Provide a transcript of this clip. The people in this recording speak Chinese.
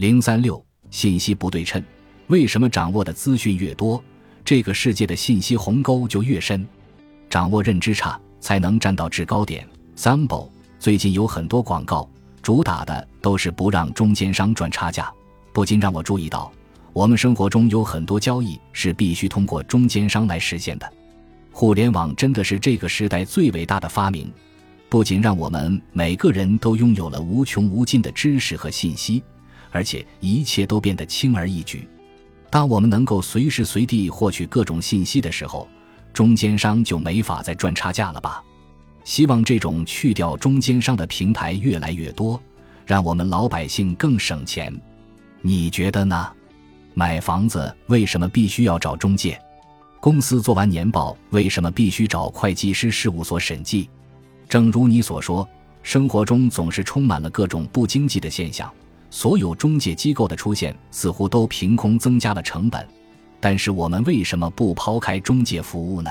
零三六信息不对称，为什么掌握的资讯越多，这个世界的信息鸿沟就越深？掌握认知差，才能站到制高点。Sample 最近有很多广告，主打的都是不让中间商赚差价，不禁让我注意到，我们生活中有很多交易是必须通过中间商来实现的。互联网真的是这个时代最伟大的发明，不仅让我们每个人都拥有了无穷无尽的知识和信息。而且一切都变得轻而易举。当我们能够随时随地获取各种信息的时候，中间商就没法再赚差价了吧？希望这种去掉中间商的平台越来越多，让我们老百姓更省钱。你觉得呢？买房子为什么必须要找中介？公司做完年报为什么必须找会计师事务所审计？正如你所说，生活中总是充满了各种不经济的现象。所有中介机构的出现似乎都凭空增加了成本，但是我们为什么不抛开中介服务呢？